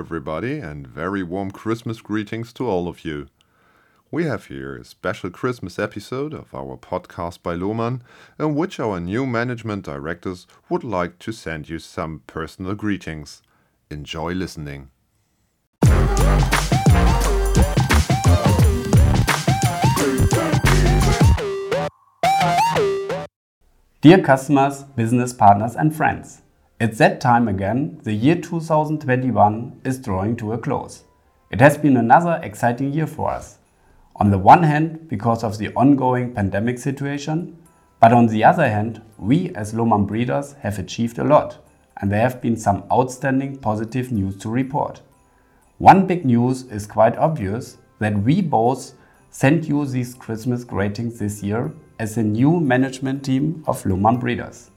everybody, and very warm Christmas greetings to all of you. We have here a special Christmas episode of our podcast by Lohmann, in which our new management directors would like to send you some personal greetings. Enjoy listening. Dear customers, business partners, and friends, it's that time again. The year 2021 is drawing to a close. It has been another exciting year for us. On the one hand, because of the ongoing pandemic situation, but on the other hand, we as Lohmann breeders have achieved a lot, and there have been some outstanding positive news to report. One big news is quite obvious that we both sent you these Christmas greetings this year as a new management team of Lohmann breeders.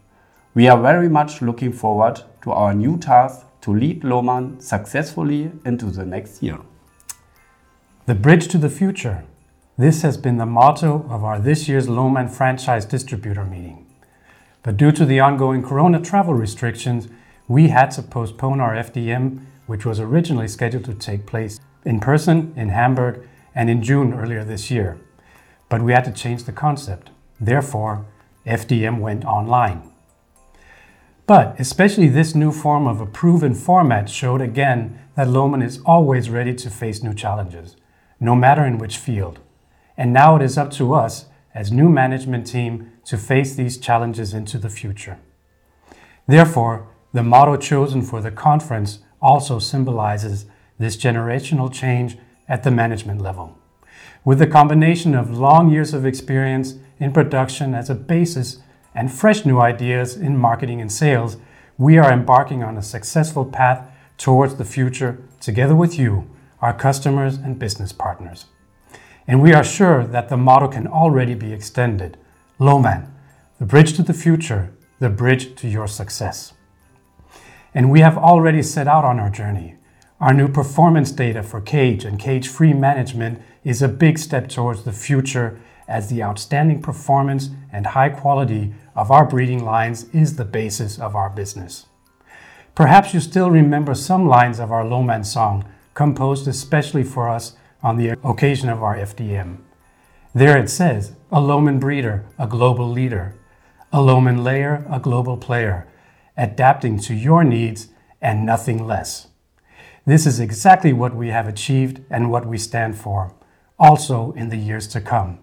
We are very much looking forward to our new task to lead Lohmann successfully into the next year. The bridge to the future. This has been the motto of our this year's Lohmann franchise distributor meeting. But due to the ongoing corona travel restrictions, we had to postpone our FDM, which was originally scheduled to take place in person in Hamburg and in June earlier this year. But we had to change the concept. Therefore, FDM went online. But especially this new form of a proven format showed again that Lohmann is always ready to face new challenges, no matter in which field. And now it is up to us as new management team to face these challenges into the future. Therefore, the motto chosen for the conference also symbolizes this generational change at the management level. With the combination of long years of experience in production as a basis and fresh new ideas in marketing and sales, we are embarking on a successful path towards the future together with you, our customers and business partners. And we are sure that the model can already be extended. Lohmann, the bridge to the future, the bridge to your success. And we have already set out on our journey. Our new performance data for cage and cage free management is a big step towards the future as the outstanding performance and high quality of our breeding lines is the basis of our business. Perhaps you still remember some lines of our Lohmann song, composed especially for us on the occasion of our FDM. There it says, a Lohmann breeder, a global leader, a Lohmann layer, a global player, adapting to your needs and nothing less. This is exactly what we have achieved and what we stand for, also in the years to come.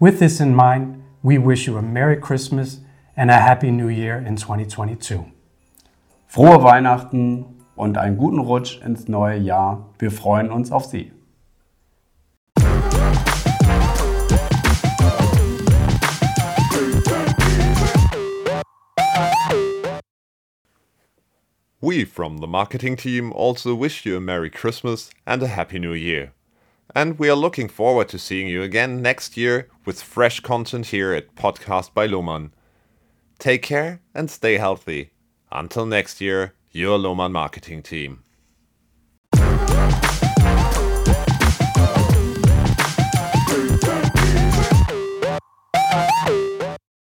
With this in mind, we wish you a Merry Christmas and a Happy New Year in 2022. Frohe Weihnachten und einen guten Rutsch ins neue Jahr. Wir freuen uns auf Sie. We from the marketing team also wish you a Merry Christmas and a Happy New Year. And we are looking forward to seeing you again next year with fresh content here at Podcast by Lohmann. Take care and stay healthy. Until next year, your Lohmann marketing team.